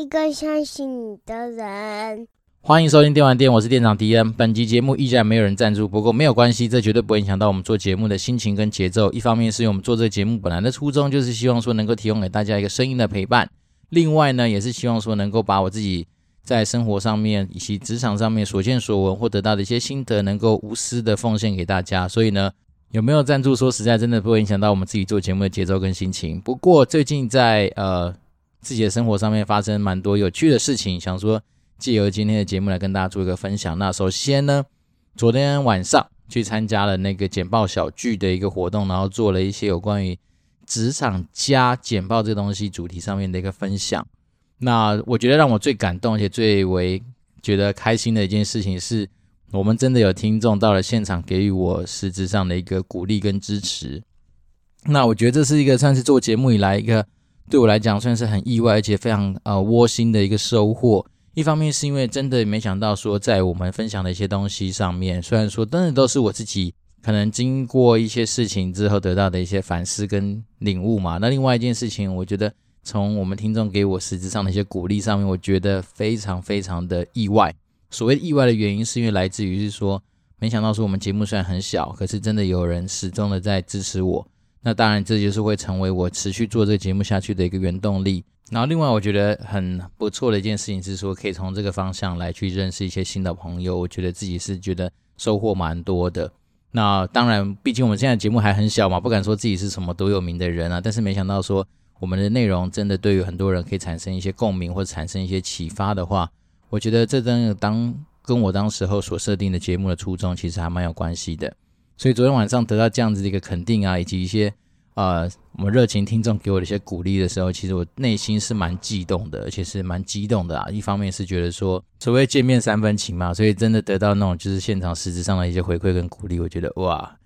一个相信你的人。欢迎收听电玩店，我是店长迪恩。本集节目依然没有人赞助，不过没有关系，这绝对不会影响到我们做节目的心情跟节奏。一方面是因为我们做这个节目本来的初衷就是希望说能够提供给大家一个声音的陪伴，另外呢，也是希望说能够把我自己在生活上面以及职场上面所见所闻或得到的一些心得，能够无私的奉献给大家。所以呢，有没有赞助，说实在真的不会影响到我们自己做节目的节奏跟心情。不过最近在呃自己的生活上面发生蛮多有趣的事情，想说。借由今天的节目来跟大家做一个分享。那首先呢，昨天晚上去参加了那个简报小聚的一个活动，然后做了一些有关于职场加简报这东西主题上面的一个分享。那我觉得让我最感动而且最为觉得开心的一件事情是，我们真的有听众到了现场给予我实质上的一个鼓励跟支持。那我觉得这是一个算是做节目以来一个对我来讲算是很意外而且非常呃窝心的一个收获。一方面是因为真的没想到说，在我们分享的一些东西上面，虽然说真的都是我自己可能经过一些事情之后得到的一些反思跟领悟嘛。那另外一件事情，我觉得从我们听众给我实质上的一些鼓励上面，我觉得非常非常的意外。所谓意外的原因，是因为来自于是说，没想到说我们节目虽然很小，可是真的有人始终的在支持我。那当然，这就是会成为我持续做这个节目下去的一个原动力。然后，另外我觉得很不错的一件事情是说，可以从这个方向来去认识一些新的朋友。我觉得自己是觉得收获蛮多的。那当然，毕竟我们现在节目还很小嘛，不敢说自己是什么多有名的人啊。但是没想到说，我们的内容真的对于很多人可以产生一些共鸣或者产生一些启发的话，我觉得这真的当跟我当时候所设定的节目的初衷其实还蛮有关系的。所以昨天晚上得到这样子的一个肯定啊，以及一些呃我们热情听众给我的一些鼓励的时候，其实我内心是蛮激动的，而且是蛮激动的啊。一方面是觉得说所谓见面三分情嘛，所以真的得到那种就是现场实质上的一些回馈跟鼓励，我觉得哇，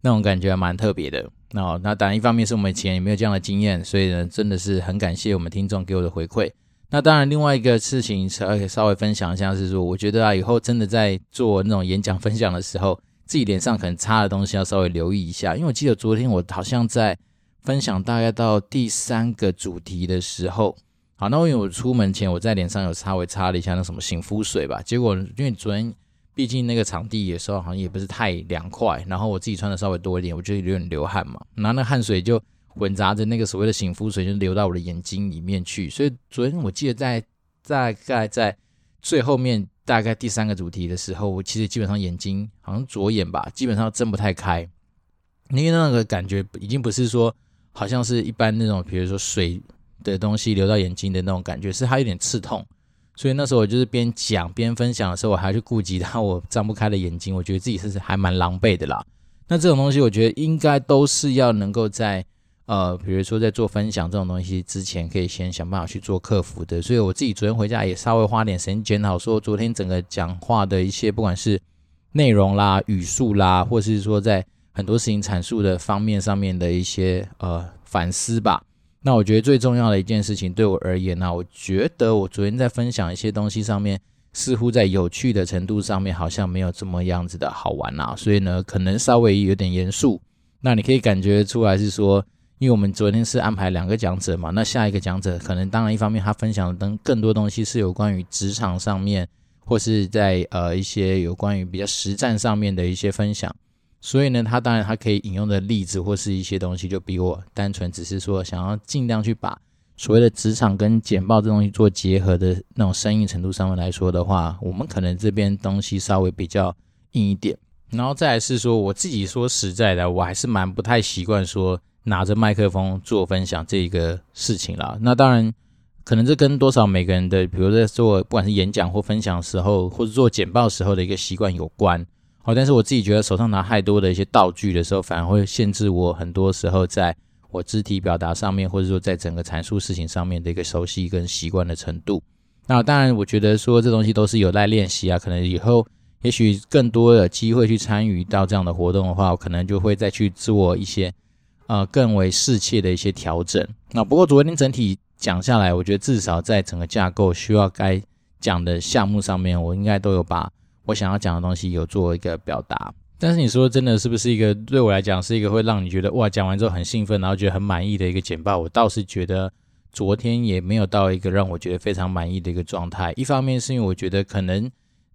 那种感觉还蛮特别的。那那当然一方面是我们以前也没有这样的经验，所以呢真的是很感谢我们听众给我的回馈。那当然另外一个事情是可以稍微分享一下，是说我觉得啊以后真的在做那种演讲分享的时候。自己脸上可能擦的东西要稍微留意一下，因为我记得昨天我好像在分享大概到第三个主题的时候，好，那因为我出门前我在脸上有稍微擦了一下那什么醒肤水吧，结果因为昨天毕竟那个场地有时候好像也不是太凉快，然后我自己穿的稍微多一点，我就有点流汗嘛，然后那汗水就混杂着那个所谓的醒肤水就流到我的眼睛里面去，所以昨天我记得在大概在最后面。大概第三个主题的时候，我其实基本上眼睛好像左眼吧，基本上睁不太开，因为那个感觉已经不是说好像是一般那种，比如说水的东西流到眼睛的那种感觉，是它有点刺痛。所以那时候我就是边讲边分享的时候，我还去顾及到我张不开的眼睛，我觉得自己是还蛮狼狈的啦。那这种东西，我觉得应该都是要能够在。呃，比如说在做分享这种东西之前，可以先想办法去做克服的。所以我自己昨天回家也稍微花点时间检讨，说昨天整个讲话的一些，不管是内容啦、语速啦，或是说在很多事情阐述的方面上面的一些呃反思吧。那我觉得最重要的一件事情对我而言呢，我觉得我昨天在分享一些东西上面，似乎在有趣的程度上面好像没有这么样子的好玩啦。所以呢，可能稍微有点严肃。那你可以感觉出来是说。因为我们昨天是安排两个讲者嘛，那下一个讲者可能当然一方面他分享的更更多东西是有关于职场上面，或是在呃一些有关于比较实战上面的一些分享，所以呢，他当然他可以引用的例子或是一些东西就比我单纯只是说想要尽量去把所谓的职场跟简报这东西做结合的那种生硬程度上面来说的话，我们可能这边东西稍微比较硬一点，然后再来是说我自己说实在的，我还是蛮不太习惯说。拿着麦克风做分享这一个事情啦，那当然可能这跟多少每个人的，比如在做不管是演讲或分享的时候，或者做简报时候的一个习惯有关。好，但是我自己觉得手上拿太多的一些道具的时候，反而会限制我很多时候在我肢体表达上面，或者说在整个阐述事情上面的一个熟悉跟习惯的程度。那当然，我觉得说这东西都是有待练习啊，可能以后也许更多的机会去参与到这样的活动的话，我可能就会再去做一些。呃，更为适切的一些调整。那不过昨天整体讲下来，我觉得至少在整个架构需要该讲的项目上面，我应该都有把我想要讲的东西有做一个表达。但是你说真的是不是一个对我来讲是一个会让你觉得哇，讲完之后很兴奋，然后觉得很满意的一个简报？我倒是觉得昨天也没有到一个让我觉得非常满意的一个状态。一方面是因为我觉得可能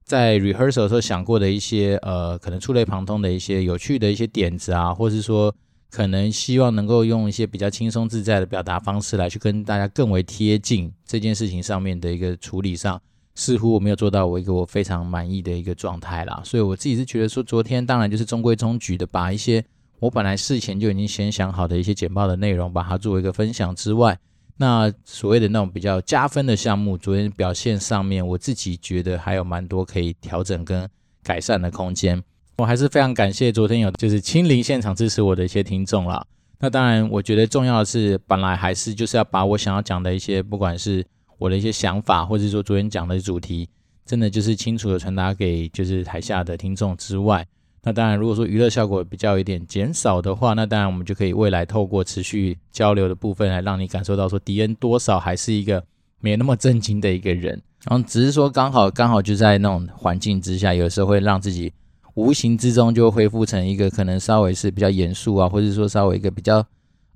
在 rehearsal 的时候想过的一些呃，可能触类旁通的一些有趣的一些点子啊，或是说可能希望能够用一些比较轻松自在的表达方式来去跟大家更为贴近这件事情上面的一个处理上，似乎我没有做到我一个我非常满意的一个状态啦。所以我自己是觉得说，昨天当然就是中规中矩的把一些我本来事前就已经先想好的一些简报的内容，把它作为一个分享之外。那所谓的那种比较加分的项目，昨天表现上面，我自己觉得还有蛮多可以调整跟改善的空间。我还是非常感谢昨天有就是亲临现场支持我的一些听众啦。那当然，我觉得重要的是，本来还是就是要把我想要讲的一些，不管是我的一些想法，或者说昨天讲的主题，真的就是清楚的传达给就是台下的听众之外。那当然，如果说娱乐效果比较有点减少的话，那当然我们就可以未来透过持续交流的部分来让你感受到说，迪恩多少还是一个没那么正经的一个人。然后只是说刚好刚好就在那种环境之下，有时候会让自己无形之中就恢复成一个可能稍微是比较严肃啊，或者说稍微一个比较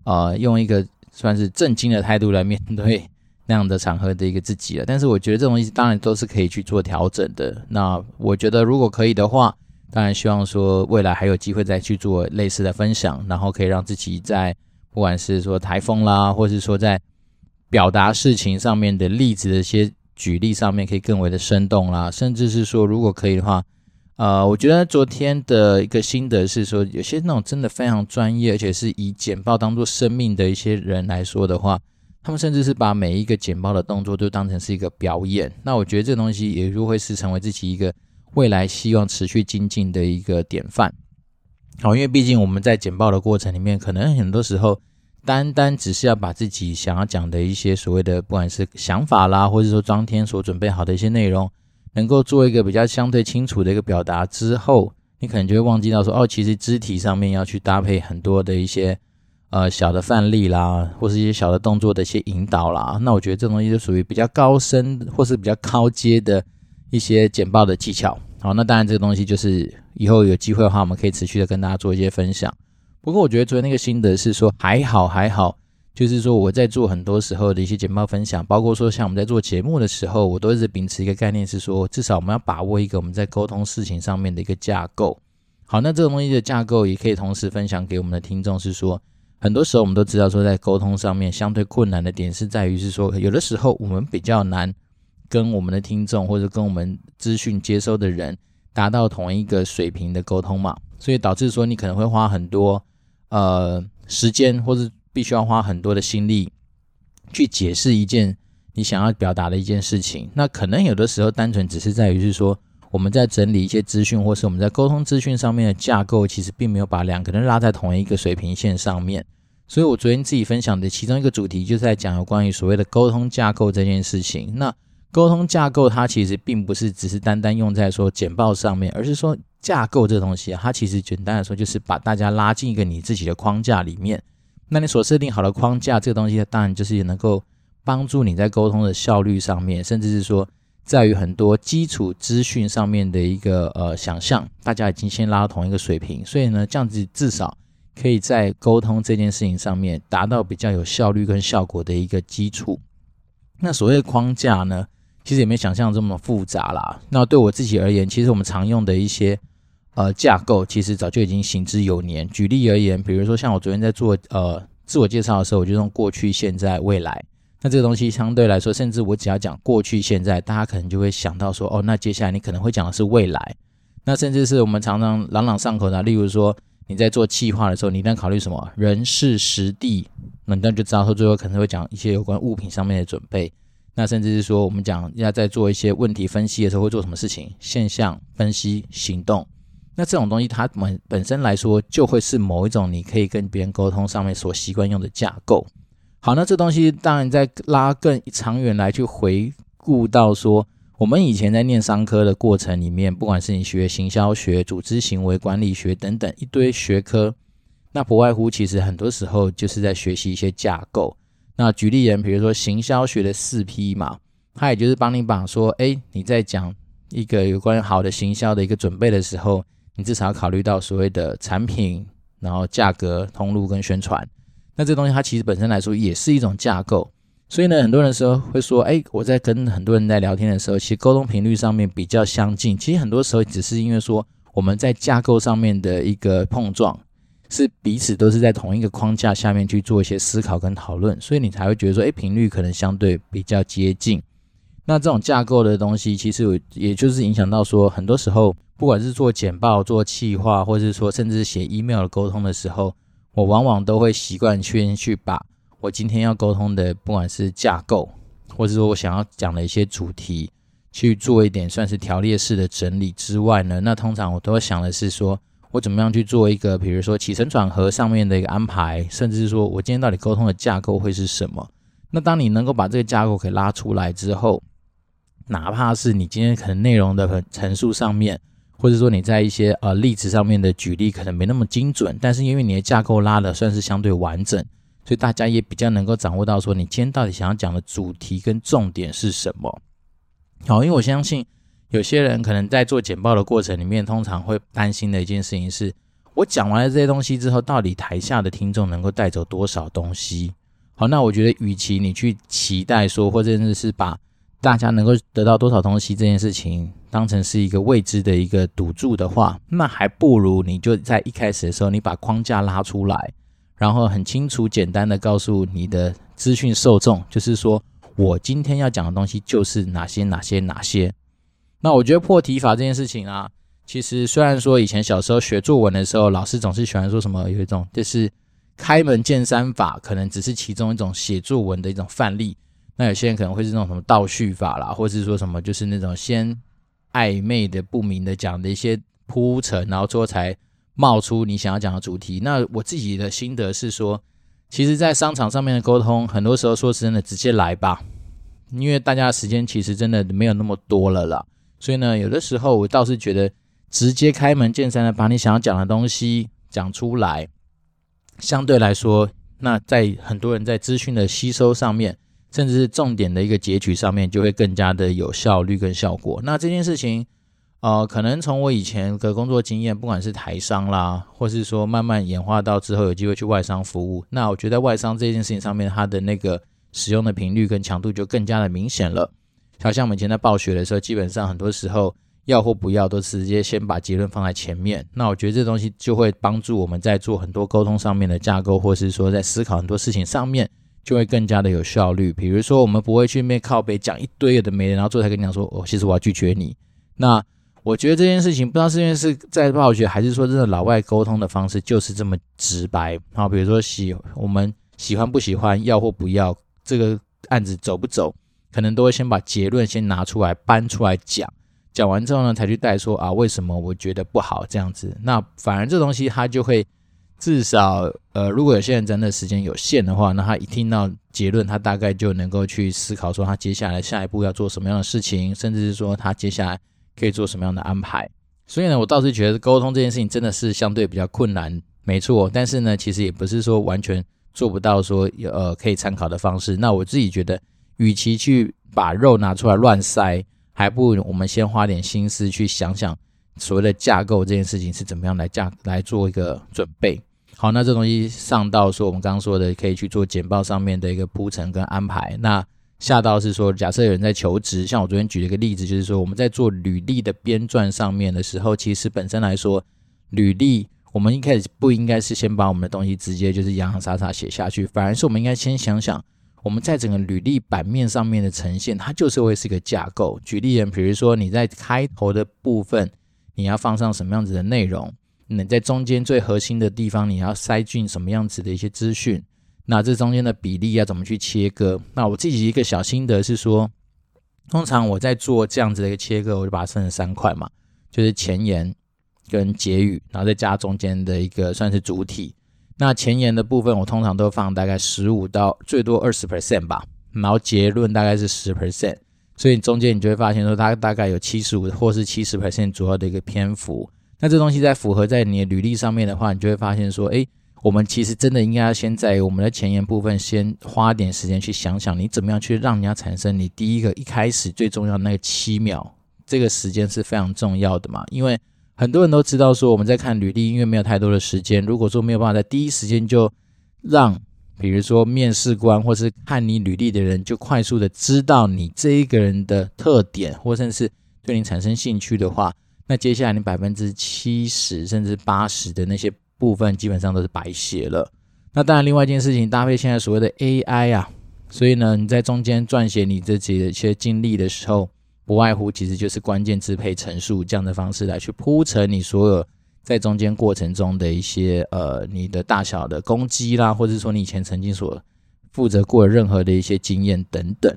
呃用一个算是正经的态度来面对那样的场合的一个自己了。但是我觉得这种东西当然都是可以去做调整的。那我觉得如果可以的话。当然希望说未来还有机会再去做类似的分享，然后可以让自己在不管是说台风啦，或是说在表达事情上面的例子的一些举例上面，可以更为的生动啦，甚至是说如果可以的话，呃，我觉得昨天的一个心得是说，有些那种真的非常专业，而且是以简报当做生命的一些人来说的话，他们甚至是把每一个简报的动作都当成是一个表演。那我觉得这东西也就会是成为自己一个。未来希望持续精进的一个典范，好，因为毕竟我们在简报的过程里面，可能很多时候单单只是要把自己想要讲的一些所谓的不管是想法啦，或者说当天所准备好的一些内容，能够做一个比较相对清楚的一个表达之后，你可能就会忘记到说，哦，其实肢体上面要去搭配很多的一些呃小的范例啦，或是一些小的动作的一些引导啦。那我觉得这东西就属于比较高深或是比较高阶的。一些简报的技巧，好，那当然这个东西就是以后有机会的话，我们可以持续的跟大家做一些分享。不过我觉得昨天那个心得是说还好还好，就是说我在做很多时候的一些简报分享，包括说像我们在做节目的时候，我都一直秉持一个概念是说，至少我们要把握一个我们在沟通事情上面的一个架构。好，那这个东西的架构也可以同时分享给我们的听众，是说很多时候我们都知道说在沟通上面相对困难的点是在于是说有的时候我们比较难。跟我们的听众或者跟我们资讯接收的人达到同一个水平的沟通嘛，所以导致说你可能会花很多呃时间，或者必须要花很多的心力去解释一件你想要表达的一件事情。那可能有的时候单纯只是在于是说我们在整理一些资讯，或是我们在沟通资讯上面的架构，其实并没有把两个人拉在同一个水平线上面。所以我昨天自己分享的其中一个主题，就是在讲有关于所谓的沟通架构这件事情。那沟通架构，它其实并不是只是单单用在说简报上面，而是说架构这东西，它其实简单来说就是把大家拉进一个你自己的框架里面。那你所设定好的框架，这个东西当然就是也能够帮助你在沟通的效率上面，甚至是说在于很多基础资讯上面的一个呃想象，大家已经先拉到同一个水平，所以呢，这样子至少可以在沟通这件事情上面达到比较有效率跟效果的一个基础。那所谓的框架呢？其实也没想象这么复杂啦。那对我自己而言，其实我们常用的一些呃架构，其实早就已经行之有年。举例而言，比如说像我昨天在做呃自我介绍的时候，我就用过去、现在、未来。那这个东西相对来说，甚至我只要讲过去、现在，大家可能就会想到说，哦，那接下来你可能会讲的是未来。那甚至是我们常常朗朗上口的，例如说你在做企划的时候，你一定要考虑什么人、事、实、地，那你就知道说最后可能会讲一些有关物品上面的准备。那甚至是说，我们讲要在做一些问题分析的时候，会做什么事情？现象分析、行动。那这种东西，它本本身来说，就会是某一种你可以跟别人沟通上面所习惯用的架构。好，那这东西当然在拉更长远来去回顾到说，我们以前在念商科的过程里面，不管是你学行销学、组织行为管理学等等一堆学科，那不外乎其实很多时候就是在学习一些架构。那举例人，比如说行销学的四 P 嘛，它也就是帮你把说，哎，你在讲一个有关好的行销的一个准备的时候，你至少要考虑到所谓的产品，然后价格、通路跟宣传。那这东西它其实本身来说也是一种架构。所以呢，很多人说会说，哎，我在跟很多人在聊天的时候，其实沟通频率上面比较相近。其实很多时候只是因为说我们在架构上面的一个碰撞，是彼此都是在同一个框架下面去做一些思考跟讨论，所以你才会觉得说，哎，频率可能相对比较接近。那这种架构的东西，其实有也就是影响到说，很多时候不管是做简报、做企划，或是说甚至写 email 的沟通的时候，我往往都会习惯先去把。我今天要沟通的，不管是架构，或者说我想要讲的一些主题，去做一点算是条列式的整理之外呢，那通常我都会想的是说，我怎么样去做一个，比如说起承转合上面的一个安排，甚至是说我今天到底沟通的架构会是什么？那当你能够把这个架构给拉出来之后，哪怕是你今天可能内容的陈述上面，或者说你在一些呃例子上面的举例可能没那么精准，但是因为你的架构拉的算是相对完整。所以大家也比较能够掌握到说，你今天到底想要讲的主题跟重点是什么？好，因为我相信有些人可能在做简报的过程里面，通常会担心的一件事情是，我讲完了这些东西之后，到底台下的听众能够带走多少东西？好，那我觉得，与其你去期待说，或者是把大家能够得到多少东西这件事情当成是一个未知的一个赌注的话，那还不如你就在一开始的时候，你把框架拉出来。然后很清楚、简单的告诉你的资讯受众，就是说我今天要讲的东西就是哪些、哪些、哪些。那我觉得破题法这件事情啊，其实虽然说以前小时候学作文的时候，老师总是喜欢说什么有一种就是开门见山法，可能只是其中一种写作文的一种范例。那有些人可能会是那种什么倒叙法啦，或是说什么就是那种先暧昧的、不明的讲的一些铺陈，然后最后才。冒出你想要讲的主题，那我自己的心得是说，其实，在商场上面的沟通，很多时候说真的，直接来吧，因为大家的时间其实真的没有那么多了啦。所以呢，有的时候我倒是觉得，直接开门见山的把你想要讲的东西讲出来，相对来说，那在很多人在资讯的吸收上面，甚至是重点的一个截取上面，就会更加的有效率跟效果。那这件事情。呃，可能从我以前的工作经验，不管是台商啦，或是说慢慢演化到之后有机会去外商服务，那我觉得外商这件事情上面，它的那个使用的频率跟强度就更加的明显了。好像我们以前在暴雪的时候，基本上很多时候要或不要都直接先把结论放在前面。那我觉得这东西就会帮助我们在做很多沟通上面的架构，或是说在思考很多事情上面，就会更加的有效率。比如说，我们不会去面靠背讲一堆的没人，然后最后才跟你讲说，哦，其实我要拒绝你。那我觉得这件事情不知道是因为是在暴雪，还是说真的老外沟通的方式就是这么直白。好，比如说喜我们喜欢不喜欢，要或不要，这个案子走不走，可能都会先把结论先拿出来搬出来讲，讲完之后呢，才去带说啊为什么我觉得不好这样子。那反而这东西它就会至少呃，如果有些人真的时间有限的话，那他一听到结论，他大概就能够去思考说他接下来下一步要做什么样的事情，甚至是说他接下来。可以做什么样的安排？所以呢，我倒是觉得沟通这件事情真的是相对比较困难，没错。但是呢，其实也不是说完全做不到说呃可以参考的方式。那我自己觉得，与其去把肉拿出来乱塞，还不如我们先花点心思去想想所谓的架构这件事情是怎么样来架来做一个准备。好，那这东西上到说我们刚刚说的，可以去做简报上面的一个铺陈跟安排。那下到是说，假设有人在求职，像我昨天举了一个例子，就是说我们在做履历的编撰上面的时候，其实本身来说，履历我们一开始不应该是先把我们的东西直接就是洋洋洒洒写下去，反而是我们应该先想想，我们在整个履历版面上面的呈现，它就是会是一个架构。举例人，比如说你在开头的部分，你要放上什么样子的内容？你在中间最核心的地方，你要塞进什么样子的一些资讯？那这中间的比例要怎么去切割？那我自己一个小心得是说，通常我在做这样子的一个切割，我就把它分成三块嘛，就是前言跟结语，然后再加中间的一个算是主体。那前言的部分，我通常都放大概十五到最多二十 percent 吧，然后结论大概是十 percent，所以中间你就会发现说，它大概有七十五或是七十 percent 左右的一个篇幅。那这东西在符合在你的履历上面的话，你就会发现说，哎。我们其实真的应该要先在我们的前言部分，先花点时间去想想，你怎么样去让人家产生你第一个一开始最重要的那个七秒，这个时间是非常重要的嘛。因为很多人都知道说，我们在看履历，因为没有太多的时间，如果说没有办法在第一时间就让比如说面试官或是看你履历的人，就快速的知道你这一个人的特点，或甚至是对你产生兴趣的话，那接下来你百分之七十甚至八十的那些部分基本上都是白写了。那当然，另外一件事情搭配现在所谓的 AI 啊，所以呢，你在中间撰写你自己的一些经历的时候，不外乎其实就是关键字配陈述这样的方式来去铺陈你所有。在中间过程中的一些呃，你的大小的攻击啦，或者说你以前曾经所负责过任何的一些经验等等。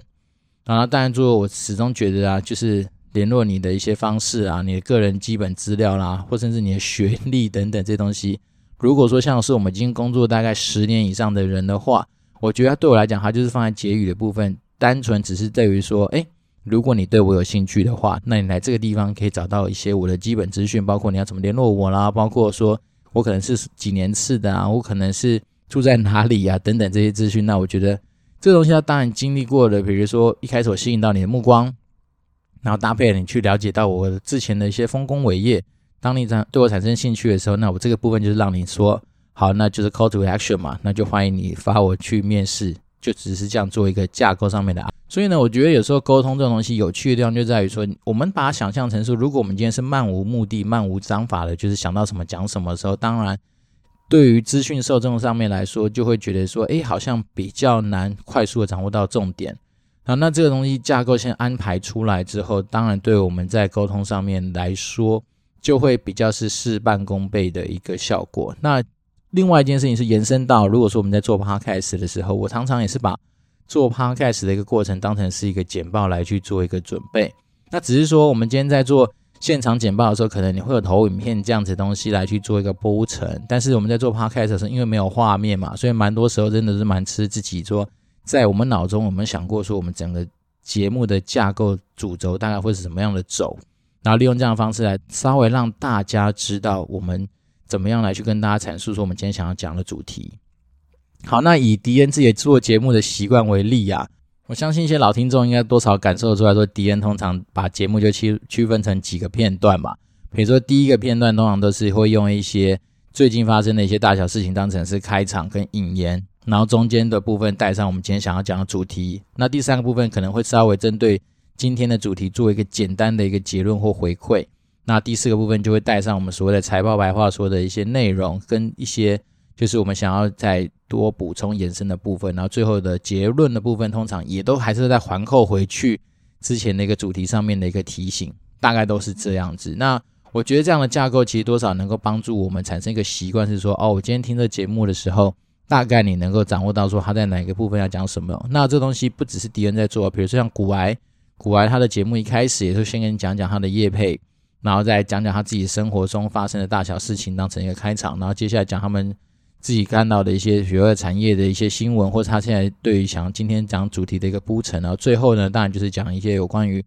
然后当然，作为我始终觉得啊，就是联络你的一些方式啊，你的个人基本资料啦，或甚至你的学历等等这些东西。如果说像是我们已经工作大概十年以上的人的话，我觉得对我来讲，它就是放在结语的部分，单纯只是在于说，哎。如果你对我有兴趣的话，那你来这个地方可以找到一些我的基本资讯，包括你要怎么联络我啦，包括说我可能是几年次的啊，我可能是住在哪里、啊，等等这些资讯。那我觉得这个东西，它当然经历过的，比如说一开始我吸引到你的目光，然后搭配你去了解到我之前的一些丰功伟业。当你产对我产生兴趣的时候，那我这个部分就是让你说好，那就是 call to action 嘛，那就欢迎你发我去面试，就只是这样做一个架构上面的。所以呢，我觉得有时候沟通这种东西有趣的地方就在于说，我们把它想象成说，如果我们今天是漫无目的、漫无章法的，就是想到什么讲什么的时候，当然对于资讯受众上面来说，就会觉得说，哎，好像比较难快速的掌握到重点。好，那这个东西架构先安排出来之后，当然对我们在沟通上面来说，就会比较是事半功倍的一个效果。那另外一件事情是延伸到，如果说我们在做 podcast 的时候，我常常也是把做 podcast 的一个过程，当成是一个简报来去做一个准备。那只是说，我们今天在做现场简报的时候，可能你会有投影片这样子的东西来去做一个铺陈。但是我们在做 podcast 的时候，因为没有画面嘛，所以蛮多时候真的是蛮吃自己做，在我们脑中，我们想过说，我们整个节目的架构主轴大概会是什么样的走，然后利用这样的方式来稍微让大家知道我们怎么样来去跟大家阐述说我们今天想要讲的主题。好，那以迪恩自己做节目的习惯为例啊，我相信一些老听众应该多少感受出来说，迪恩通常把节目就区区分成几个片段嘛。比如说第一个片段通常都是会用一些最近发生的一些大小事情当成是开场跟引言，然后中间的部分带上我们今天想要讲的主题。那第三个部分可能会稍微针对今天的主题做一个简单的一个结论或回馈。那第四个部分就会带上我们所谓的财报白话说的一些内容跟一些。就是我们想要再多补充延伸的部分，然后最后的结论的部分，通常也都还是在环扣回去之前的一个主题上面的一个提醒，大概都是这样子。那我觉得这样的架构其实多少能够帮助我们产生一个习惯，是说哦，我今天听这节目的时候，大概你能够掌握到说他在哪个部分要讲什么。那这东西不只是敌人在做，比如说像古癌，古癌他的节目一开始也是先跟你讲讲他的业配，然后再讲讲他自己生活中发生的大小事情当成一个开场，然后接下来讲他们。自己看到的一些学业产业的一些新闻，或者他现在对于想今天讲主题的一个铺陈，然后最后呢，当然就是讲一些有关于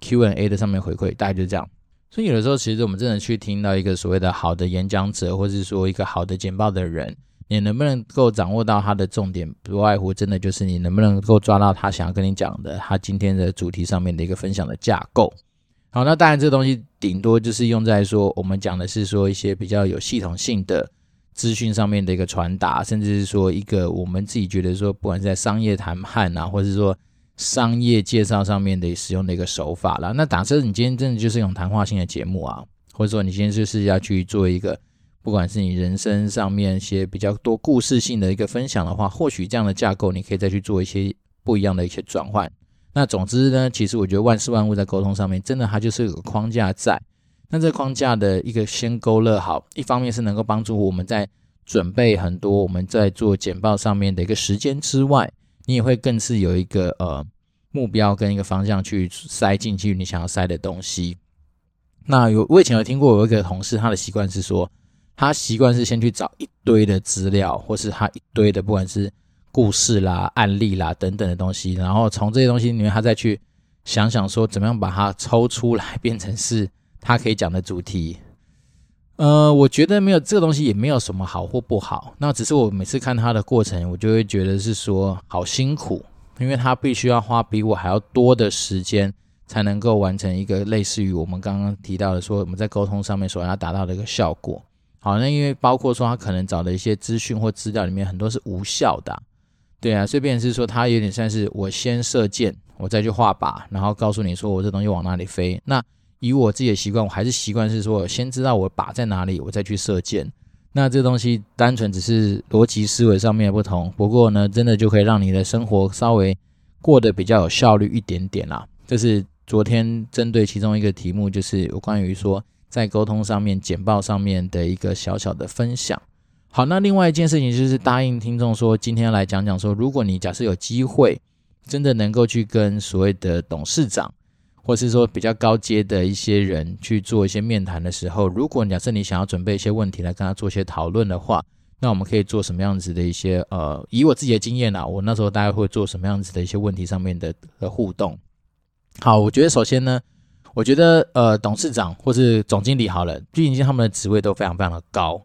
Q&A 的上面回馈，大概就是这样。所以有的时候，其实我们真的去听到一个所谓的好的演讲者，或者是说一个好的简报的人，你能不能够掌握到他的重点，不外乎真的就是你能不能够抓到他想要跟你讲的，他今天的主题上面的一个分享的架构。好，那当然这东西顶多就是用在说我们讲的是说一些比较有系统性的。资讯上面的一个传达，甚至是说一个我们自己觉得说，不管是在商业谈判啊，或者是说商业介绍上面的使用的一个手法啦。那假设你今天真的就是一种谈话性的节目啊，或者说你今天就是要去做一个，不管是你人生上面一些比较多故事性的一个分享的话，或许这样的架构你可以再去做一些不一样的一些转换。那总之呢，其实我觉得万事万物在沟通上面，真的它就是有个框架在。那这框架的一个先勾勒好，一方面是能够帮助我们在准备很多我们在做简报上面的一个时间之外，你也会更是有一个呃目标跟一个方向去塞进去你想要塞的东西。那有我以前有听过有一个同事，他的习惯是说，他习惯是先去找一堆的资料，或是他一堆的不管是故事啦、案例啦等等的东西，然后从这些东西里面，他再去想想说怎么样把它抽出来变成是。他可以讲的主题，呃，我觉得没有这个东西，也没有什么好或不好。那只是我每次看他的过程，我就会觉得是说好辛苦，因为他必须要花比我还要多的时间，才能够完成一个类似于我们刚刚提到的说我们在沟通上面所要达到的一个效果。好，那因为包括说他可能找的一些资讯或资料里面很多是无效的，对啊，所以变是说，它有点像是我先射箭，我再去画靶，然后告诉你说我这东西往哪里飞。那以我自己的习惯，我还是习惯是说，我先知道我靶在哪里，我再去射箭。那这东西单纯只是逻辑思维上面的不同，不过呢，真的就可以让你的生活稍微过得比较有效率一点点啦。这是昨天针对其中一个题目，就是有关于说在沟通上面、简报上面的一个小小的分享。好，那另外一件事情就是答应听众说，今天来讲讲说，如果你假设有机会，真的能够去跟所谓的董事长，或是说比较高阶的一些人去做一些面谈的时候，如果假设你想要准备一些问题来跟他做一些讨论的话，那我们可以做什么样子的一些呃，以我自己的经验啊，我那时候大概会做什么样子的一些问题上面的的互动。好，我觉得首先呢，我觉得呃，董事长或是总经理好了，毕竟他们的职位都非常非常的高。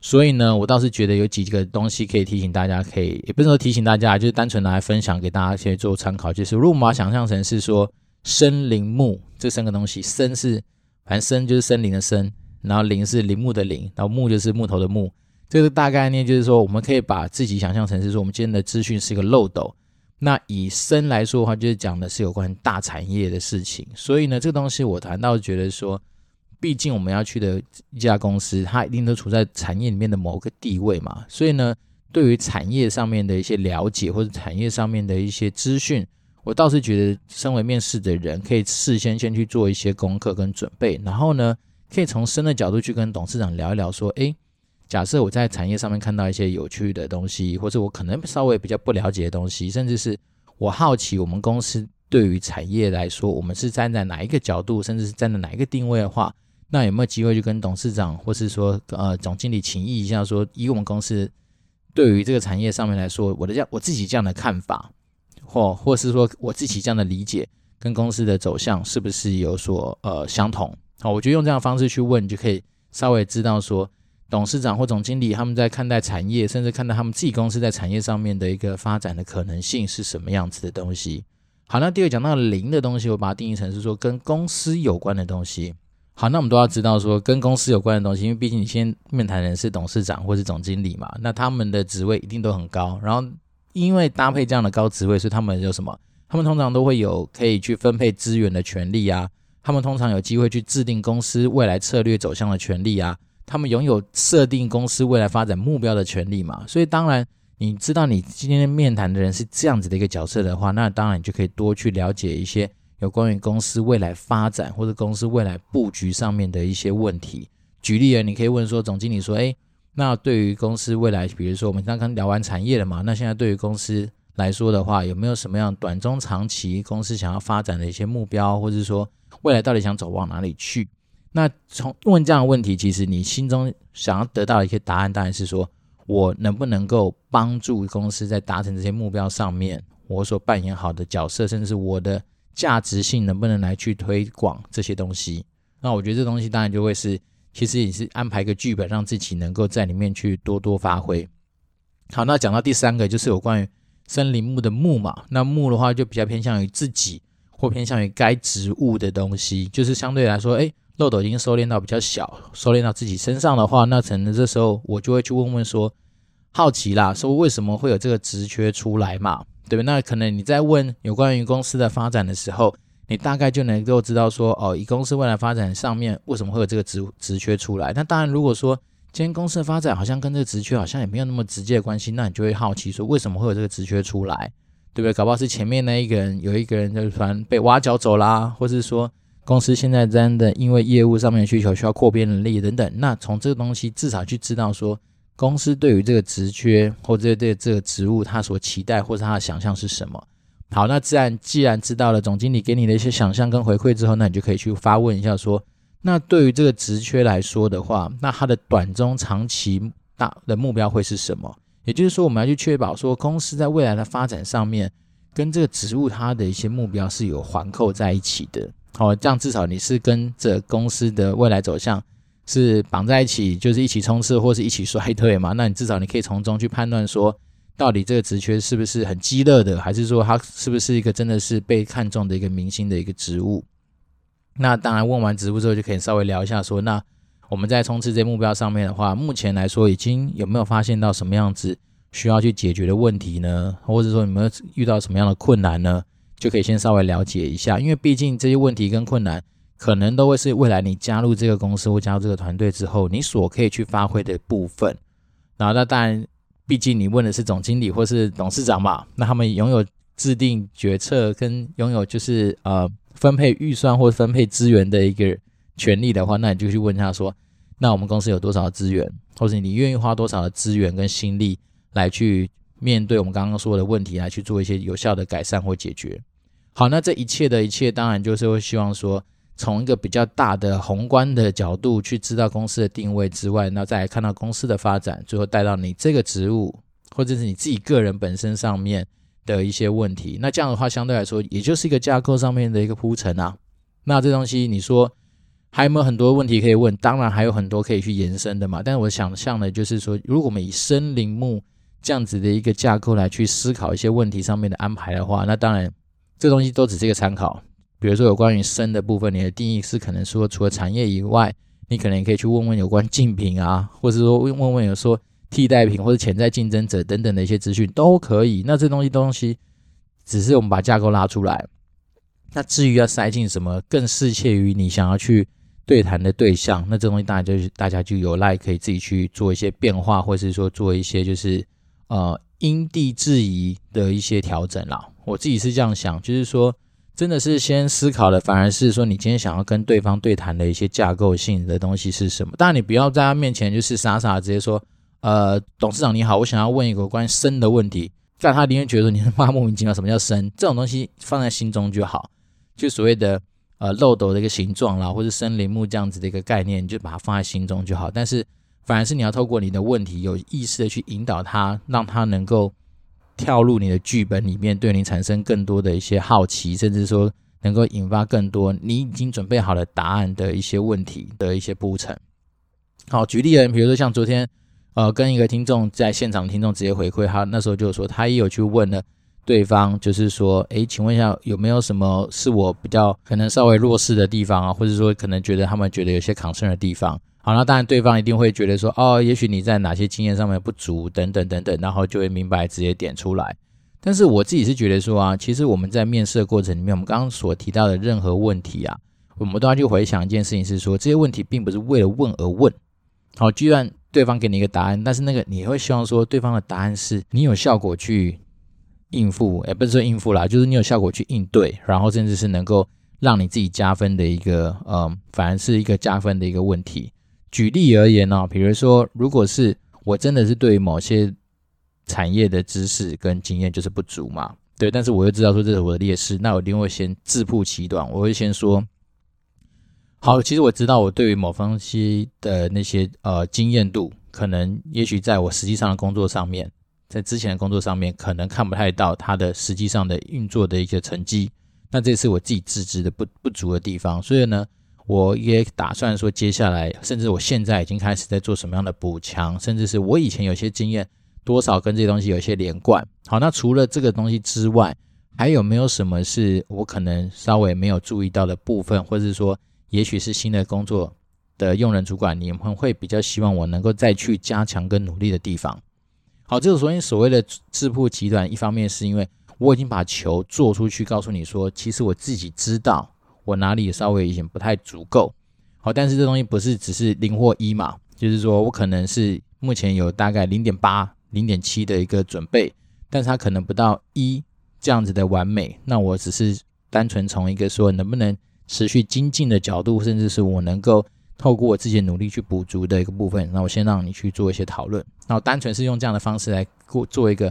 所以呢，我倒是觉得有几个东西可以提醒大家，可以也不是说提醒大家，就是单纯拿来分享给大家去做参考。就是如果我们把想象成是说森林木这三个东西，森是反正森就是森林的森，然后林是林木的林，然后木就是木头的木。这个大概念就是说，我们可以把自己想象成是说，我们今天的资讯是一个漏斗。那以森来说的话，就是讲的是有关大产业的事情。所以呢，这个东西我谈到觉得说。毕竟我们要去的一家公司，它一定都处在产业里面的某个地位嘛，所以呢，对于产业上面的一些了解或者产业上面的一些资讯，我倒是觉得，身为面试的人可以事先先去做一些功课跟准备，然后呢，可以从深的角度去跟董事长聊一聊，说，诶，假设我在产业上面看到一些有趣的东西，或者我可能稍微比较不了解的东西，甚至是我好奇我们公司对于产业来说，我们是站在哪一个角度，甚至是站在哪一个定位的话。那有没有机会去跟董事长，或是说呃总经理请益一下，说以我们公司对于这个产业上面来说，我的这样我自己这样的看法，或或是说我自己这样的理解，跟公司的走向是不是有所呃相同？好，我觉得用这样的方式去问，你就可以稍微知道说董事长或总经理他们在看待产业，甚至看待他们自己公司在产业上面的一个发展的可能性是什么样子的东西。好，那第二讲到零的东西，我把它定义成是说跟公司有关的东西。好，那我们都要知道说跟公司有关的东西，因为毕竟你先面谈人是董事长或是总经理嘛，那他们的职位一定都很高。然后因为搭配这样的高职位，所以他们有什么？他们通常都会有可以去分配资源的权利啊，他们通常有机会去制定公司未来策略走向的权利啊，他们拥有设定公司未来发展目标的权利嘛。所以当然，你知道你今天面谈的人是这样子的一个角色的话，那当然你就可以多去了解一些。有关于公司未来发展或者公司未来布局上面的一些问题，举例啊，你可以问说，总经理说，诶，那对于公司未来，比如说我们刚刚聊完产业了嘛，那现在对于公司来说的话，有没有什么样短中长期公司想要发展的一些目标，或者说未来到底想走往哪里去？那从问这样的问题，其实你心中想要得到的一些答案，当然是说我能不能够帮助公司在达成这些目标上面，我所扮演好的角色，甚至是我的。价值性能不能来去推广这些东西？那我觉得这东西当然就会是，其实也是安排个剧本，让自己能够在里面去多多发挥。好，那讲到第三个就是有关于森林木的木嘛，那木的话就比较偏向于自己或偏向于该职务的东西，就是相对来说，哎，漏斗已经收敛到比较小，收敛到自己身上的话，那可能这时候我就会去问问说，好奇啦，说为什么会有这个职缺出来嘛？对吧？那可能你在问有关于公司的发展的时候，你大概就能够知道说，哦，以公司未来发展上面为什么会有这个职职缺出来？那当然，如果说今天公司的发展好像跟这个职缺好像也没有那么直接的关系，那你就会好奇说，为什么会有这个职缺出来？对不对？搞不好是前面那一个人有一个人就突然被挖角走啦，或是说公司现在真的因为业务上面的需求需要扩编人力等等。那从这个东西至少去知道说。公司对于这个职缺或者对这个职务，他所期待或者他的想象是什么？好，那自然既然知道了总经理给你的一些想象跟回馈之后，那你就可以去发问一下说，那对于这个职缺来说的话，那它的短中长期大的目标会是什么？也就是说，我们要去确保说公司在未来的发展上面，跟这个职务它的一些目标是有环扣在一起的。好，这样至少你是跟着公司的未来走向。是绑在一起，就是一起冲刺，或是一起衰退嘛？那你至少你可以从中去判断说，到底这个职缺是不是很鸡肋的，还是说它是不是一个真的是被看中的一个明星的一个职务？那当然，问完职务之后，就可以稍微聊一下说，那我们在冲刺这些目标上面的话，目前来说已经有没有发现到什么样子需要去解决的问题呢？或者说有没有遇到什么样的困难呢？就可以先稍微了解一下，因为毕竟这些问题跟困难，可能都会是未来你加入这个公司或加入这个团队之后，你所可以去发挥的部分。然后那当然，毕竟你问的是总经理或是董事长嘛，那他们拥有制定决策跟拥有就是呃分配预算或分配资源的一个权利的话，那你就去问他说，那我们公司有多少资源，或者你愿意花多少的资源跟心力来去面对我们刚刚说的问题，来去做一些有效的改善或解决。好，那这一切的一切，当然就是会希望说，从一个比较大的宏观的角度去知道公司的定位之外，那再来看到公司的发展，最后带到你这个职务或者是你自己个人本身上面的一些问题。那这样的话，相对来说，也就是一个架构上面的一个铺陈啊。那这东西你说还有没有很多问题可以问？当然还有很多可以去延伸的嘛。但是我想象的就是说，如果我们以森林木这样子的一个架构来去思考一些问题上面的安排的话，那当然。这东西都只是一个参考，比如说有关于生的部分，你的定义是可能说除了产业以外，你可能也可以去问问有关竞品啊，或者说问问有说替代品或者潜在竞争者等等的一些资讯都可以。那这东西东西只是我们把架构拉出来，那至于要塞进什么更适切于你想要去对谈的对象，那这东西当然就是大家就有赖可以自己去做一些变化，或是说做一些就是呃。因地制宜的一些调整啦，我自己是这样想，就是说，真的是先思考的，反而是说，你今天想要跟对方对谈的一些架构性的东西是什么？当然，你不要在他面前就是傻傻直接说，呃，董事长你好，我想要问一个关于生的问题，但他宁愿觉得你妈莫名其妙，什么叫生？这种东西放在心中就好，就所谓的呃漏斗的一个形状啦，或者森林木这样子的一个概念，你就把它放在心中就好，但是。反而是你要透过你的问题，有意识的去引导他，让他能够跳入你的剧本里面，对你产生更多的一些好奇，甚至说能够引发更多你已经准备好了答案的一些问题的一些铺陈。好，举例而言，比如说像昨天，呃，跟一个听众在现场，听众直接回馈，他那时候就说，他也有去问了对方，就是说，诶，请问一下，有没有什么是我比较可能稍微弱势的地方啊，或者说可能觉得他们觉得有些 concern 的地方？好，那当然，对方一定会觉得说，哦，也许你在哪些经验上面不足，等等等等，然后就会明白直接点出来。但是我自己是觉得说啊，其实我们在面试的过程里面，我们刚刚所提到的任何问题啊，我们都要去回想一件事情，是说这些问题并不是为了问而问。好，就算对方给你一个答案，但是那个你会希望说，对方的答案是你有效果去应付，也不是说应付啦，就是你有效果去应对，然后甚至是能够让你自己加分的一个，嗯，反而是一个加分的一个问题。举例而言呢，比如说，如果是我真的是对于某些产业的知识跟经验就是不足嘛，对，但是我又知道说这是我的劣势，那我一定会先自曝其短，我会先说，好，其实我知道我对于某方面的那些呃经验度，可能也许在我实际上的工作上面，在之前的工作上面，可能看不太到它的实际上的运作的一个成绩，那这是我自己自知的不不足的地方，所以呢。我也打算说，接下来甚至我现在已经开始在做什么样的补强，甚至是我以前有些经验，多少跟这些东西有些连贯。好，那除了这个东西之外，还有没有什么是我可能稍微没有注意到的部分，或者是说，也许是新的工作的用人主管，你们会比较希望我能够再去加强跟努力的地方？好，这个所以所谓的自曝其短，一方面是因为我已经把球做出去，告诉你说，其实我自己知道。我哪里稍微有点不太足够，好，但是这东西不是只是零或一嘛，就是说我可能是目前有大概零点八、零点七的一个准备，但是它可能不到一这样子的完美。那我只是单纯从一个说能不能持续精进的角度，甚至是我能够透过我自己努力去补足的一个部分，那我先让你去做一些讨论。然后单纯是用这样的方式来过做一个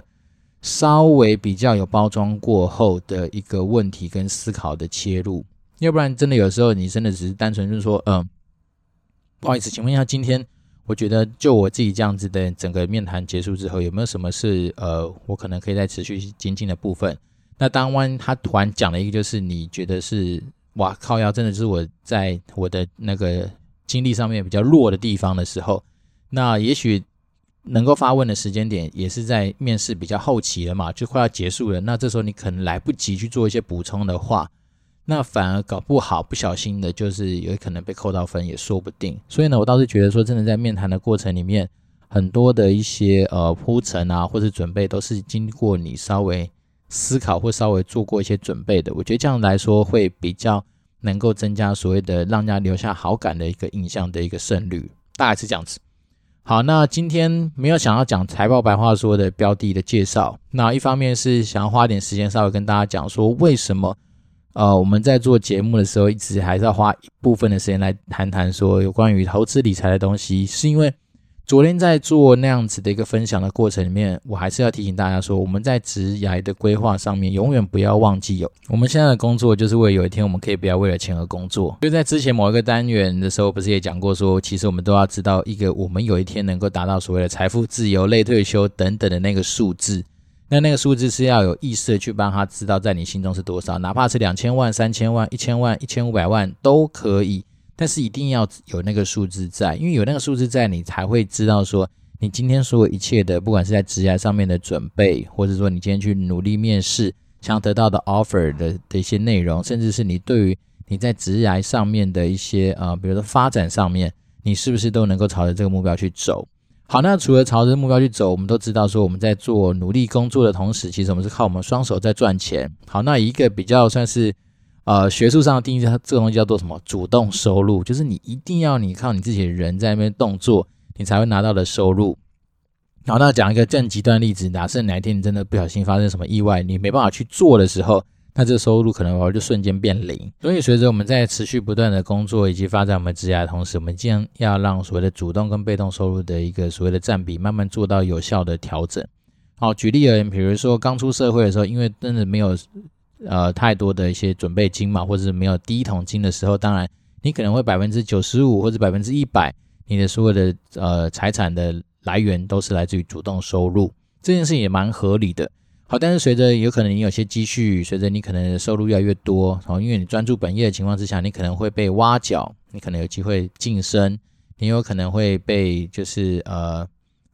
稍微比较有包装过后的一个问题跟思考的切入。要不然，真的有时候你真的只是单纯就是说，嗯，不好意思，请问一下，今天我觉得就我自己这样子的整个面谈结束之后，有没有什么是呃，我可能可以再持续精进的部分？那当晚他突然讲了一个，就是你觉得是哇靠，要真的是我在我的那个经历上面比较弱的地方的时候，那也许能够发问的时间点也是在面试比较后期了嘛，就快要结束了。那这时候你可能来不及去做一些补充的话。那反而搞不好，不小心的，就是有可能被扣到分，也说不定。所以呢，我倒是觉得说，真的在面谈的过程里面，很多的一些呃铺陈啊，或者准备，都是经过你稍微思考或稍微做过一些准备的。我觉得这样来说会比较能够增加所谓的让人家留下好感的一个印象的一个胜率，大概是这样子。好，那今天没有想要讲财报白话说的标的的介绍，那一方面是想要花点时间稍微跟大家讲说为什么。呃，我们在做节目的时候，一直还是要花一部分的时间来谈谈说有关于投资理财的东西，是因为昨天在做那样子的一个分享的过程里面，我还是要提醒大家说，我们在职涯的规划上面，永远不要忘记有我们现在的工作，就是为了有一天我们可以不要为了钱而工作。就在之前某一个单元的时候，不是也讲过说，其实我们都要知道一个我们有一天能够达到所谓的财富自由、类退休等等的那个数字。那那个数字是要有意识的去帮他知道在你心中是多少，哪怕是两千万、三千万、一千万、一千五百万都可以，但是一定要有那个数字在，因为有那个数字在，你才会知道说你今天所有一切的，不管是在职业上面的准备，或者说你今天去努力面试，想得到的 offer 的的一些内容，甚至是你对于你在职业上面的一些呃，比如说发展上面，你是不是都能够朝着这个目标去走？好，那除了朝着目标去走，我们都知道说我们在做努力工作的同时，其实我们是靠我们双手在赚钱。好，那一个比较算是呃学术上的定义，它这个东西叫做什么？主动收入，就是你一定要你靠你自己的人在那边动作，你才会拿到的收入。好，那讲一个更极端例子，假设哪一天你真的不小心发生什么意外，你没办法去做的时候。那这个收入可能就瞬间变零，所以随着我们在持续不断的工作以及发展我们职业的同时，我们将要让所谓的主动跟被动收入的一个所谓的占比慢慢做到有效的调整。好，举例而言，比如说刚出社会的时候，因为真的没有呃太多的一些准备金嘛，或者是没有第一桶金的时候，当然你可能会百分之九十五或者百分之一百，你的所有的呃财产的来源都是来自于主动收入，这件事也蛮合理的。好，但是随着有可能你有些积蓄，随着你可能收入越来越多，然后因为你专注本业的情况之下，你可能会被挖角，你可能有机会晋升，你有可能会被就是呃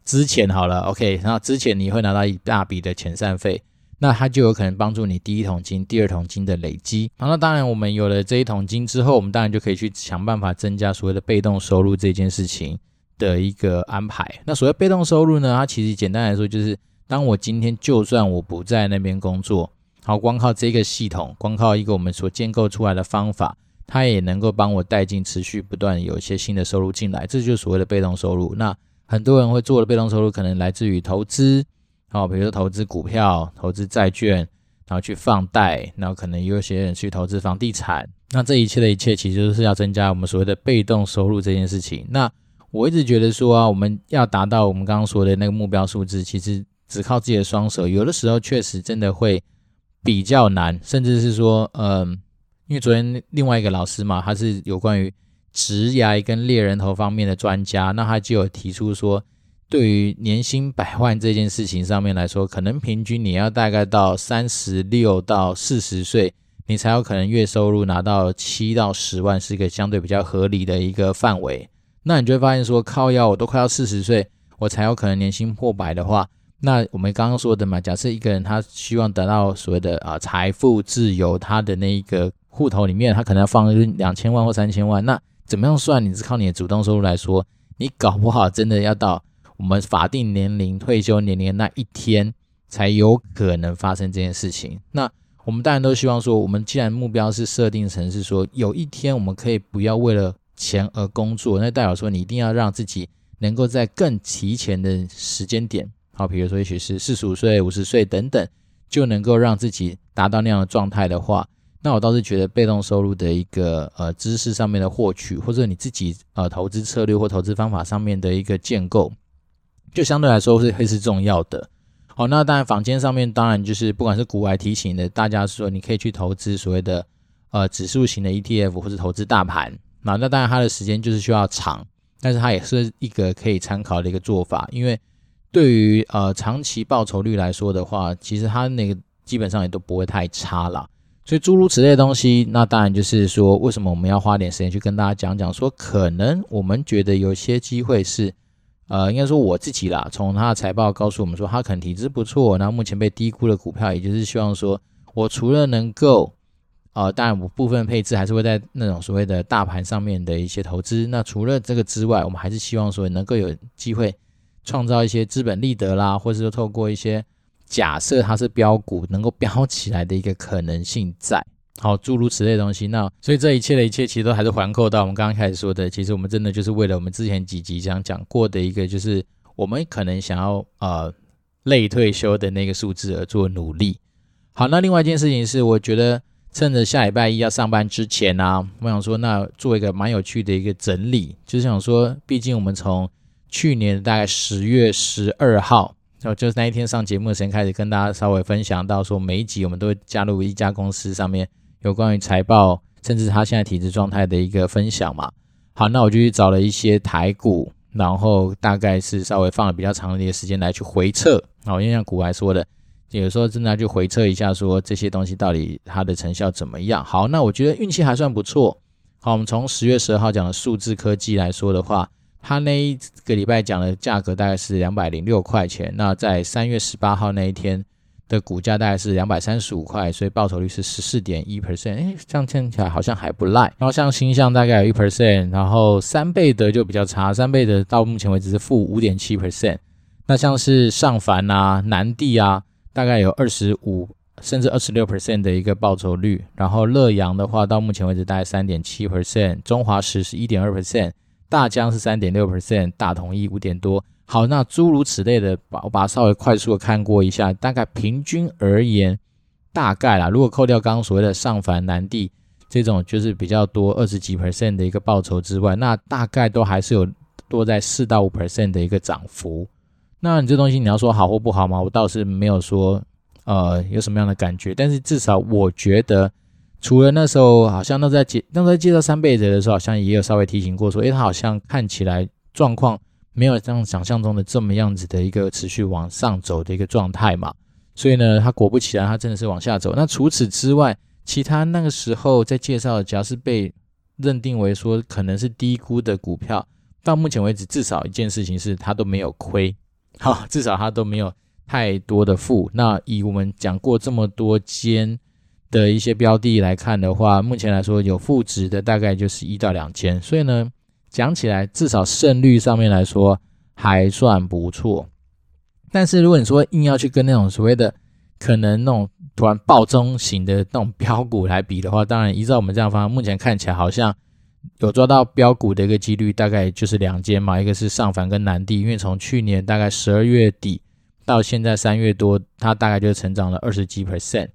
之前好了，OK，然后之前你会拿到一大笔的遣散费，那它就有可能帮助你第一桶金、第二桶金的累积。好，那当然我们有了这一桶金之后，我们当然就可以去想办法增加所谓的被动收入这件事情的一个安排。那所谓被动收入呢，它其实简单来说就是。当我今天就算我不在那边工作，好，光靠这个系统，光靠一个我们所建构出来的方法，它也能够帮我带进持续不断有一些新的收入进来，这就是所谓的被动收入。那很多人会做的被动收入，可能来自于投资，哦，比如说投资股票、投资债券，然后去放贷，然后可能有些人去投资房地产。那这一切的一切，其实都是要增加我们所谓的被动收入这件事情。那我一直觉得说啊，我们要达到我们刚刚说的那个目标数字，其实。只靠自己的双手，有的时候确实真的会比较难，甚至是说，嗯，因为昨天另外一个老师嘛，他是有关于职涯跟猎人头方面的专家，那他就有提出说，对于年薪百万这件事情上面来说，可能平均你要大概到三十六到四十岁，你才有可能月收入拿到七到十万，是一个相对比较合理的一个范围。那你就会发现说，靠腰我都快要四十岁，我才有可能年薪破百的话。那我们刚刚说的嘛，假设一个人他希望得到所谓的啊财富自由，他的那一个户头里面，他可能要放两千万或三千万。那怎么样算？你是靠你的主动收入来说，你搞不好真的要到我们法定年龄退休年龄那一天，才有可能发生这件事情。那我们当然都希望说，我们既然目标是设定成是说，有一天我们可以不要为了钱而工作，那代表说你一定要让自己能够在更提前的时间点。好，比如说，也许是四十五岁、五十岁等等，就能够让自己达到那样的状态的话，那我倒是觉得被动收入的一个呃知识上面的获取，或者你自己呃投资策略或投资方法上面的一个建构，就相对来说是会是重要的。好，那当然房间上面当然就是不管是股外提醒的，大家说你可以去投资所谓的呃指数型的 ETF 或者投资大盘，那那当然它的时间就是需要长，但是它也是一个可以参考的一个做法，因为。对于呃长期报酬率来说的话，其实它那个基本上也都不会太差啦。所以诸如此类的东西，那当然就是说，为什么我们要花点时间去跟大家讲讲？说可能我们觉得有些机会是，呃，应该说我自己啦，从他的财报告诉我们说，他可能体质不错，那目前被低估的股票，也就是希望说我除了能够，呃，当然我部分配置还是会在那种所谓的大盘上面的一些投资。那除了这个之外，我们还是希望说能够有机会。创造一些资本利得啦，或者说透过一些假设它是标股能够标起来的一个可能性在。好，诸如此类的东西，那所以这一切的一切，其实都还是环扣到我们刚刚开始说的。其实我们真的就是为了我们之前几集这样讲过的一个，就是我们可能想要呃累退休的那个数字而做努力。好，那另外一件事情是，我觉得趁着下礼拜一要上班之前啊，我想说，那做一个蛮有趣的一个整理，就是想说，毕竟我们从去年大概十月十二号，然后就是那一天上节目的时间开始，跟大家稍微分享到说，每一集我们都会加入一家公司上面。有关于财报，甚至他现在体质状态的一个分享嘛。好，那我就去找了一些台股，然后大概是稍微放了比较长的一个时间来去回测。好，因为像股来说的，有时候真的要去回测一下，说这些东西到底它的成效怎么样。好，那我觉得运气还算不错。好，我们从十月十二号讲的数字科技来说的话，它那一个礼拜讲的价格大概是两百零六块钱。那在三月十八号那一天。的股价大概是两百三十五块，所以报酬率是十四点一 percent，哎，这样听起来好像还不赖。然后像鈊象大概有一 percent，然后三倍的就比较差，三倍的到目前为止是负五点七 percent。那像是上凡啊、南地啊，大概有二十五甚至二十六 percent 的一个报酬率。然后乐阳的话，到目前为止大概三点七 percent，中华石是一点二 percent，大江是三点六 percent，大同一五点多。好，那诸如此类的，把我把它稍微快速的看过一下，大概平均而言，大概啦，如果扣掉刚刚所谓的上凡、南地这种就是比较多二十几 percent 的一个报酬之外，那大概都还是有多在四到五 percent 的一个涨幅。那你这东西你要说好或不好吗？我倒是没有说呃有什么样的感觉，但是至少我觉得，除了那时候好像都在介那在介绍三倍者的时候，好像也有稍微提醒过说，诶，它好像看起来状况。没有像想象中的这么样子的一个持续往上走的一个状态嘛，所以呢，它果不其然，它真的是往下走。那除此之外，其他那个时候在介绍，只要是被认定为说可能是低估的股票，到目前为止，至少一件事情是它都没有亏，好，至少它都没有太多的负。那以我们讲过这么多间的一些标的来看的话，目前来说有负值的大概就是一到两间，所以呢。讲起来，至少胜率上面来说还算不错。但是如果你说硬要去跟那种所谓的可能那种突然暴增型的那种标股来比的话，当然依照我们这样方向，目前看起来好像有抓到标股的一个几率，大概就是两间嘛，一个是上凡跟南地，因为从去年大概十二月底到现在三月多，它大概就成长了二十几 percent。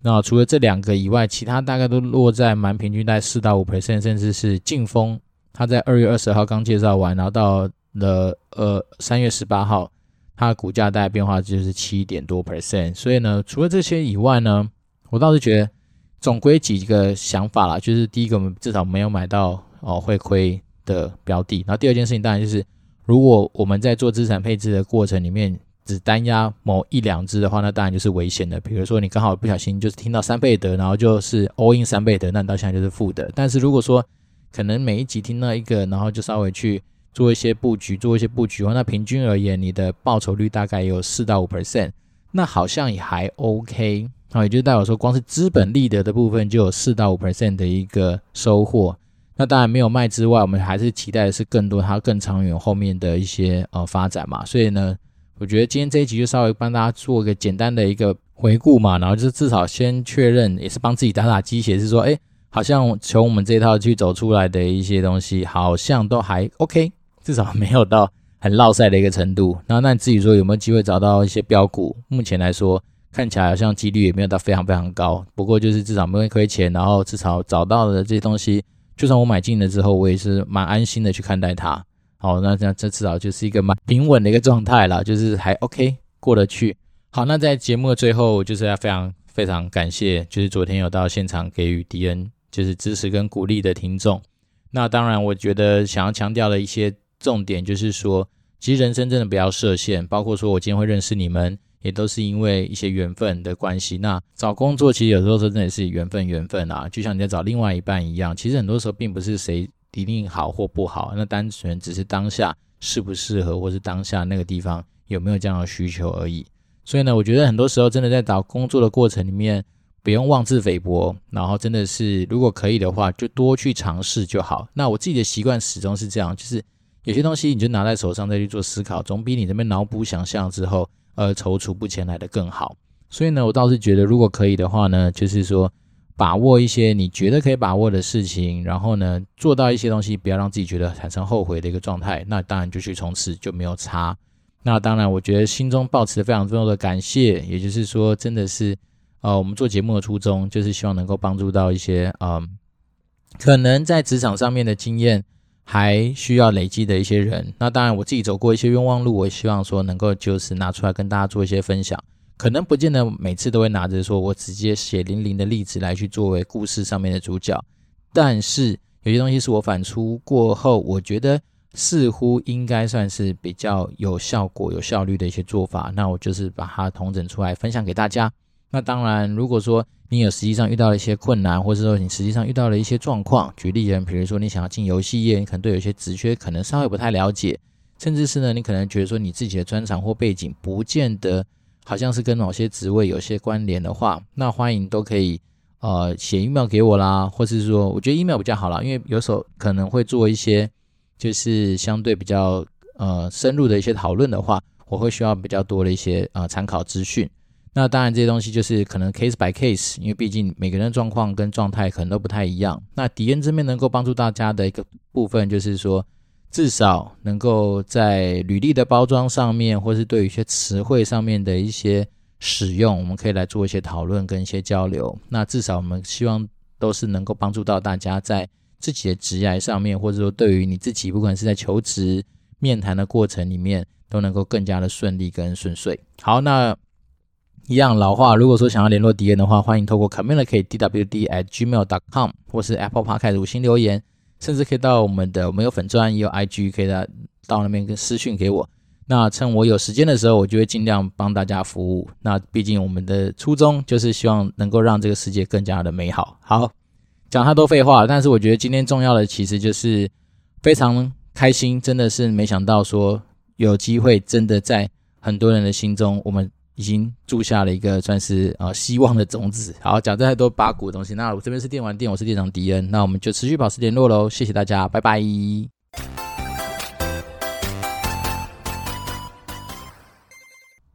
那除了这两个以外，其他大概都落在蛮平均，在四到五 percent，甚至是劲风。他在二月二十号刚介绍完，然后到了呃三月十八号，它的股价大概变化就是七点多 percent。所以呢，除了这些以外呢，我倒是觉得总归几个想法啦，就是第一个，我们至少没有买到哦会亏的标的。然后第二件事情当然就是，如果我们在做资产配置的过程里面只单押某一两只的话，那当然就是危险的。比如说你刚好不小心就是听到三倍德，然后就是 all in 三倍德，那你到现在就是负的。但是如果说可能每一集听到一个，然后就稍微去做一些布局，做一些布局的话，那平均而言，你的报酬率大概有四到五 percent，那好像也还 OK。好，也就代表说，光是资本利得的部分就有四到五 percent 的一个收获。那当然没有卖之外，我们还是期待的是更多它更长远后面的一些呃发展嘛。所以呢，我觉得今天这一集就稍微帮大家做个简单的一个回顾嘛，然后就是至少先确认，也是帮自己打打鸡血，是说，哎。好像从我们这套去走出来的一些东西，好像都还 OK，至少没有到很落赛的一个程度。那那你自己说有没有机会找到一些标股？目前来说看起来好像几率也没有到非常非常高。不过就是至少没会亏钱，然后至少找到了这些东西，就算我买进了之后，我也是蛮安心的去看待它。好，那这样这至少就是一个蛮平稳的一个状态了，就是还 OK 过得去。好，那在节目的最后，就是要非常非常感谢，就是昨天有到现场给予迪恩。就是支持跟鼓励的听众，那当然，我觉得想要强调的一些重点，就是说，其实人生真的不要设限，包括说我今天会认识你们，也都是因为一些缘分的关系。那找工作其实有时候真的是缘分，缘分啊，就像你在找另外一半一样，其实很多时候并不是谁一定好或不好，那单纯只是当下适不适合，或是当下那个地方有没有这样的需求而已。所以呢，我觉得很多时候真的在找工作的过程里面。不用妄自菲薄，然后真的是，如果可以的话，就多去尝试就好。那我自己的习惯始终是这样，就是有些东西你就拿在手上再去做思考，总比你这边脑补想象之后，呃，踌躇不前来的更好。所以呢，我倒是觉得，如果可以的话呢，就是说把握一些你觉得可以把握的事情，然后呢，做到一些东西，不要让自己觉得产生后悔的一个状态，那当然就去冲刺就没有差。那当然，我觉得心中抱持非常重要的感谢，也就是说，真的是，呃，我们做节目的初衷就是希望能够帮助到一些，嗯、可能在职场上面的经验。还需要累积的一些人，那当然我自己走过一些冤枉路，我希望说能够就是拿出来跟大家做一些分享。可能不见得每次都会拿着说我直接血淋淋的例子来去作为故事上面的主角，但是有些东西是我反刍过后，我觉得似乎应该算是比较有效果、有效率的一些做法，那我就是把它统整出来分享给大家。那当然，如果说你有实际上遇到了一些困难，或者说你实际上遇到了一些状况，举例人，比如说你想要进游戏业，你可能对有些职缺可能稍微不太了解，甚至是呢，你可能觉得说你自己的专长或背景不见得好像是跟某些职位有些关联的话，那欢迎都可以呃写 email 给我啦，或是说我觉得 email 比较好啦，因为有时候可能会做一些就是相对比较呃深入的一些讨论的话，我会需要比较多的一些呃参考资讯。那当然，这些东西就是可能 case by case，因为毕竟每个人的状况跟状态可能都不太一样。那迪恩这边能够帮助大家的一个部分，就是说，至少能够在履历的包装上面，或是对于一些词汇上面的一些使用，我们可以来做一些讨论跟一些交流。那至少我们希望都是能够帮助到大家在自己的职涯上面，或者说对于你自己，不管是在求职、面谈的过程里面，都能够更加的顺利跟顺遂。好，那。一样老话，如果说想要联络迪恩的话，欢迎透过 communicate dwd at gmail dot com 或是 Apple Podcast 五星留言，甚至可以到我们的我们有粉钻也有 IG，可以到到那边跟私讯给我。那趁我有时间的时候，我就会尽量帮大家服务。那毕竟我们的初衷就是希望能够让这个世界更加的美好。好，讲太多废话，但是我觉得今天重要的其实就是非常开心，真的是没想到说有机会真的在很多人的心中，我们。已经种下了一个算是呃希望的种子。好，讲这太多八股的东西，那我这边是电玩店，我是店长迪恩，那我们就持续保持联络喽，谢谢大家，拜拜。